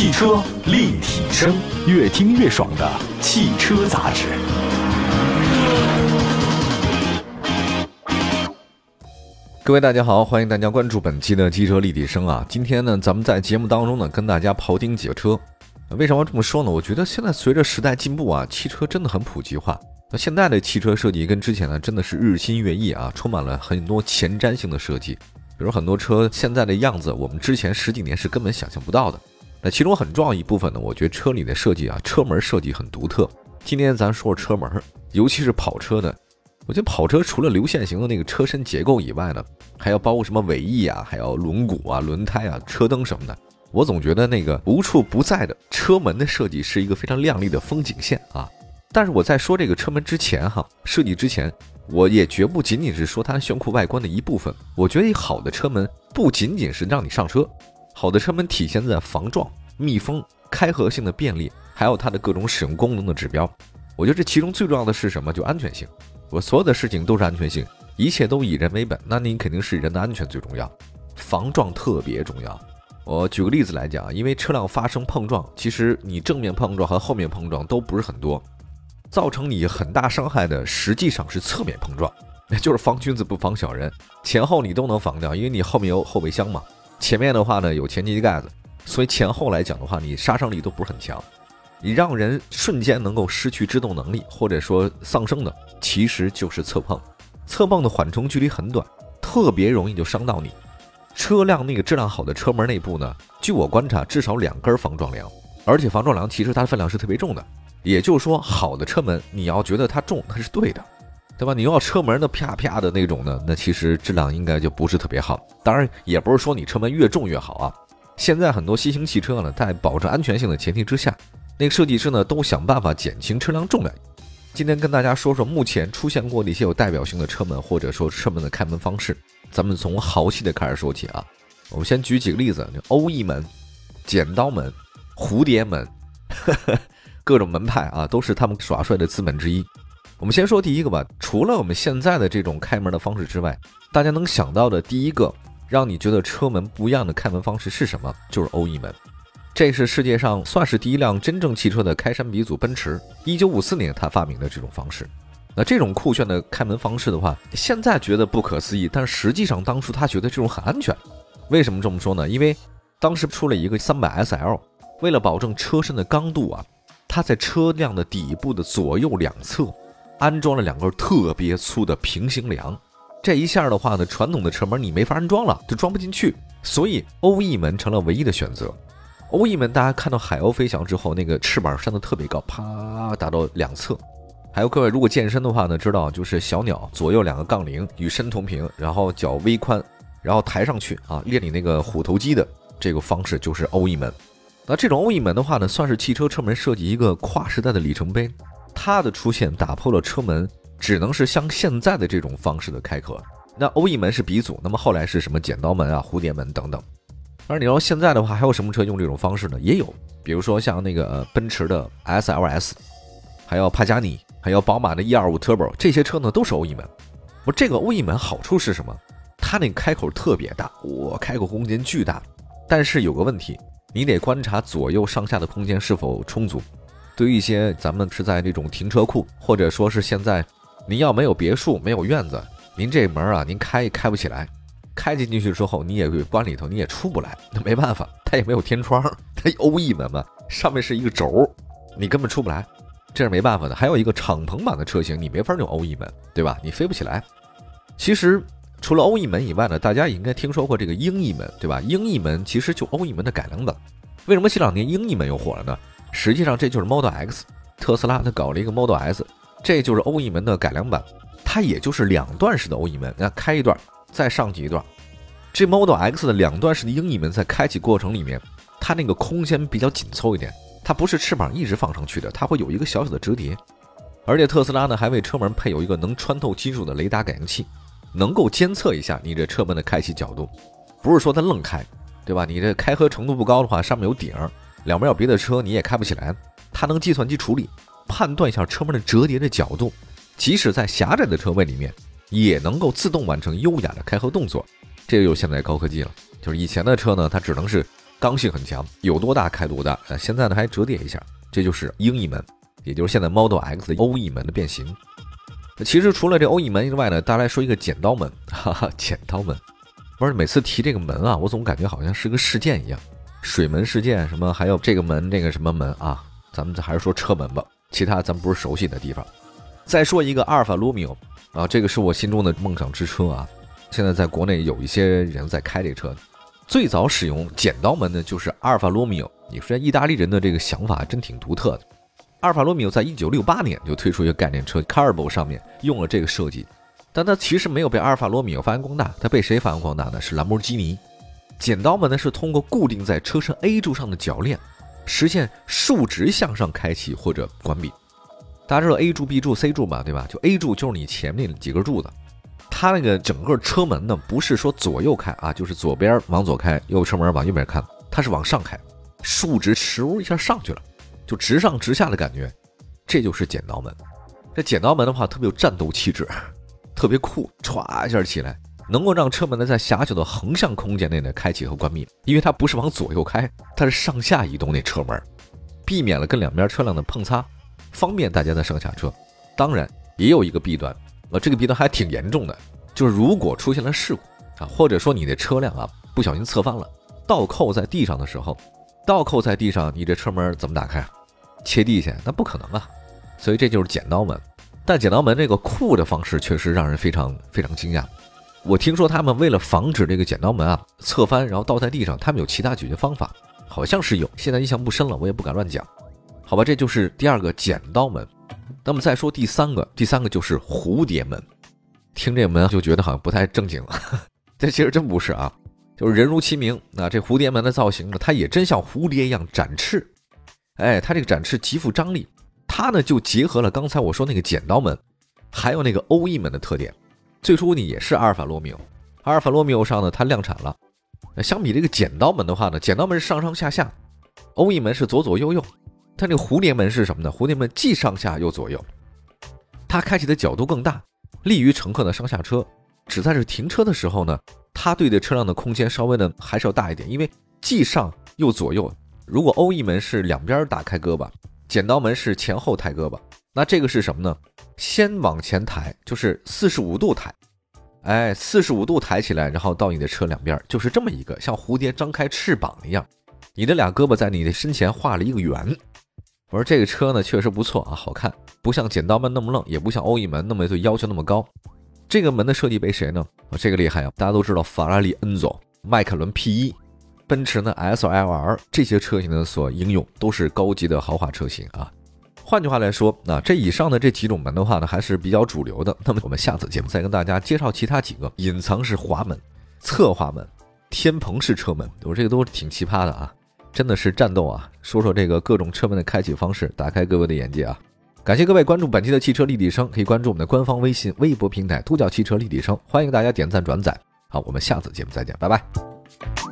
汽车立体声，越听越爽的汽车杂志。各位大家好，欢迎大家关注本期的汽车立体声啊！今天呢，咱们在节目当中呢，跟大家庖丁解车。为什么这么说呢？我觉得现在随着时代进步啊，汽车真的很普及化。那现在的汽车设计跟之前呢，真的是日新月异啊，充满了很多前瞻性的设计。比如很多车现在的样子，我们之前十几年是根本想象不到的。那其中很重要一部分呢，我觉得车里的设计啊，车门设计很独特。今天咱说说车门，尤其是跑车的。我觉得跑车除了流线型的那个车身结构以外呢，还要包括什么尾翼啊，还有轮毂啊、轮胎啊、车灯什么的。我总觉得那个无处不在的车门的设计是一个非常亮丽的风景线啊。但是我在说这个车门之前哈，设计之前，我也绝不仅仅是说它炫酷外观的一部分。我觉得一好的车门不仅仅是让你上车，好的车门体现在防撞、密封、开合性的便利，还有它的各种使用功能的指标。我觉得这其中最重要的是什么？就安全性。我所有的事情都是安全性，一切都以人为本，那你肯定是人的安全最重要，防撞特别重要。我举个例子来讲，因为车辆发生碰撞，其实你正面碰撞和后面碰撞都不是很多，造成你很大伤害的实际上是侧面碰撞，就是防君子不防小人，前后你都能防掉，因为你后面有后备箱嘛，前面的话呢有前机盖子，所以前后来讲的话，你杀伤力都不是很强。你让人瞬间能够失去制动能力，或者说丧生的，其实就是侧碰。侧碰的缓冲距离很短，特别容易就伤到你。车辆那个质量好的车门内部呢，据我观察，至少两根防撞梁，而且防撞梁其实它的分量是特别重的。也就是说，好的车门，你要觉得它重，它是对的，对吧？你要车门的啪啪的那种呢，那其实质量应该就不是特别好。当然，也不是说你车门越重越好啊。现在很多新型汽车呢，在保证安全性的前提之下。那个设计师呢，都想办法减轻车辆重量。今天跟大家说说目前出现过的一些有代表性的车门，或者说车门的开门方式。咱们从豪气的开始说起啊。我们先举几个例子：欧翼门、剪刀门、蝴蝶门，各种门派啊，都是他们耍帅的资本之一。我们先说第一个吧。除了我们现在的这种开门的方式之外，大家能想到的第一个让你觉得车门不一样的开门方式是什么？就是欧翼门。这是世界上算是第一辆真正汽车的开山鼻祖，奔驰。一九五四年，他发明的这种方式。那这种酷炫的开门方式的话，现在觉得不可思议，但实际上当初他觉得这种很安全。为什么这么说呢？因为当时出了一个三百 SL，为了保证车身的刚度啊，它在车辆的底部的左右两侧安装了两根特别粗的平行梁。这一下的话呢，传统的车门你没法安装了，就装不进去，所以欧翼门成了唯一的选择。欧翼门，大家看到海鸥飞翔之后，那个翅膀扇得特别高，啪打到两侧。还有各位，如果健身的话呢，知道就是小鸟左右两个杠铃与身同平，然后脚微宽，然后抬上去啊，练你那个虎头肌的这个方式就是欧翼门。那这种欧翼门的话呢，算是汽车车门设计一个跨时代的里程碑。它的出现打破了车门只能是像现在的这种方式的开合。那欧翼门是鼻祖，那么后来是什么剪刀门啊、蝴蝶门等等。而你说现在的话，还有什么车用这种方式呢？也有，比如说像那个奔驰的 SLS，还有帕加尼，还有宝马的 E25 Turbo，这些车呢都是欧翼门。我这个欧翼门好处是什么？它那开口特别大，我开口空间巨大。但是有个问题，你得观察左右上下的空间是否充足。对于一些咱们是在这种停车库，或者说是现在您要没有别墅、没有院子，您这门啊，您开开不起来。开进进去之后，你也关里头，你也出不来，那没办法，它也没有天窗，它欧翼门嘛，上面是一个轴，你根本出不来，这是没办法的。还有一个敞篷版的车型，你没法用欧翼门，对吧？你飞不起来。其实除了欧翼门以外呢，大家也应该听说过这个鹰翼门，对吧？鹰翼门其实就欧翼门的改良版。为什么这两年鹰翼门又火了呢？实际上这就是 Model X，特斯拉它搞了一个 Model S，这就是欧翼门的改良版，它也就是两段式的欧翼门，那开一段。再上去一段，这 Model X 的两段式的鹰翼门在开启过程里面，它那个空间比较紧凑一点，它不是翅膀一直放上去的，它会有一个小小的折叠。而且特斯拉呢还为车门配有一个能穿透金属的雷达感应器，能够监测一下你这车门的开启角度，不是说它愣开，对吧？你这开合程度不高的话，上面有顶，两边有别的车你也开不起来，它能计算机处理，判断一下车门的折叠的角度，即使在狭窄的车位里面。也能够自动完成优雅的开合动作，这个有现在高科技了。就是以前的车呢，它只能是刚性很强，有多大开多大。呃，现在呢还折叠一下，这就是鹰翼门，也就是现在 Model X 的欧翼门的变形。其实除了这欧翼门之外呢，大家来说一个剪刀门，哈哈，剪刀门。不是每次提这个门啊，我总感觉好像是个事件一样，水门事件什么，还有这个门那个什么门啊，咱们还是说车门吧，其他咱不是熟悉的地方。再说一个阿尔法罗密欧啊，这个是我心中的梦想之车啊，现在在国内有一些人在开这车。最早使用剪刀门的就是阿尔法罗密欧，你说意大利人的这个想法真挺独特的。阿尔法罗密欧在一九六八年就推出一个概念车 Carbo 上面用了这个设计。但它其实没有被阿尔法罗密欧发扬光大，它被谁发扬光大呢？是兰博基尼。剪刀门呢是通过固定在车身 A 柱上的铰链，实现竖直向上开启或者关闭。大家知道 A 柱、B 柱、C 柱嘛？对吧？就 A 柱就是你前面几根柱子，它那个整个车门呢不是说左右开啊，就是左边往左开，右车门往右边看，它是往上开，竖直哧一下上去了，就直上直下的感觉，这就是剪刀门。这剪刀门的话特别有战斗气质。特别酷，歘一下起来，能够让车门呢在狭小的横向空间内呢开启和关闭，因为它不是往左右开，它是上下移动那车门，避免了跟两边车辆的碰擦，方便大家的上下车。当然也有一个弊端，呃，这个弊端还挺严重的，就是如果出现了事故啊，或者说你的车辆啊不小心侧翻了，倒扣在地上的时候，倒扣在地上，你这车门怎么打开啊？切地下那不可能啊，所以这就是剪刀门。但剪刀门这个酷的方式确实让人非常非常惊讶。我听说他们为了防止这个剪刀门啊侧翻，然后倒在地上，他们有其他解决方法，好像是有，现在印象不深了，我也不敢乱讲。好吧，这就是第二个剪刀门。那么再说第三个，第三个就是蝴蝶门。听这门就觉得好像不太正经了，这其实真不是啊，就是人如其名。那这蝴蝶门的造型呢，它也真像蝴蝶一样展翅，哎，它这个展翅极富张力。它呢就结合了刚才我说那个剪刀门，还有那个欧翼门的特点。最初呢也是阿尔法罗密欧，阿尔法罗密欧上呢它量产了。相比这个剪刀门的话呢，剪刀门是上上下下，欧翼门是左左右右。它那个蝴蝶门是什么呢？蝴蝶门既上下又左右，它开启的角度更大，利于乘客的上下车。只在这停车的时候呢，它对的车辆的空间稍微呢还是要大一点，因为既上又左右。如果欧翼门是两边打开胳膊。剪刀门是前后抬胳膊，那这个是什么呢？先往前抬，就是四十五度抬，哎，四十五度抬起来，然后到你的车两边，就是这么一个像蝴蝶张开翅膀一样，你的俩胳膊在你的身前画了一个圆。我说这个车呢确实不错啊，好看，不像剪刀门那么愣，也不像欧翼门那么对要求那么高。这个门的设计被谁呢？啊这个厉害啊！大家都知道法拉利 Enzo、迈凯伦 P1。奔驰呢，S L R 这些车型呢所应用都是高级的豪华车型啊。换句话来说，那这以上的这几种门的话呢，还是比较主流的。那么我们下次节目再跟大家介绍其他几个隐藏式滑门、侧滑门、天棚式车门，我这个都挺奇葩的啊，真的是战斗啊！说说这个各种车门的开启方式，打开各位的眼界啊！感谢各位关注本期的汽车立体声，可以关注我们的官方微信、微博平台“都叫汽车立体声”，欢迎大家点赞转载。好，我们下次节目再见，拜拜。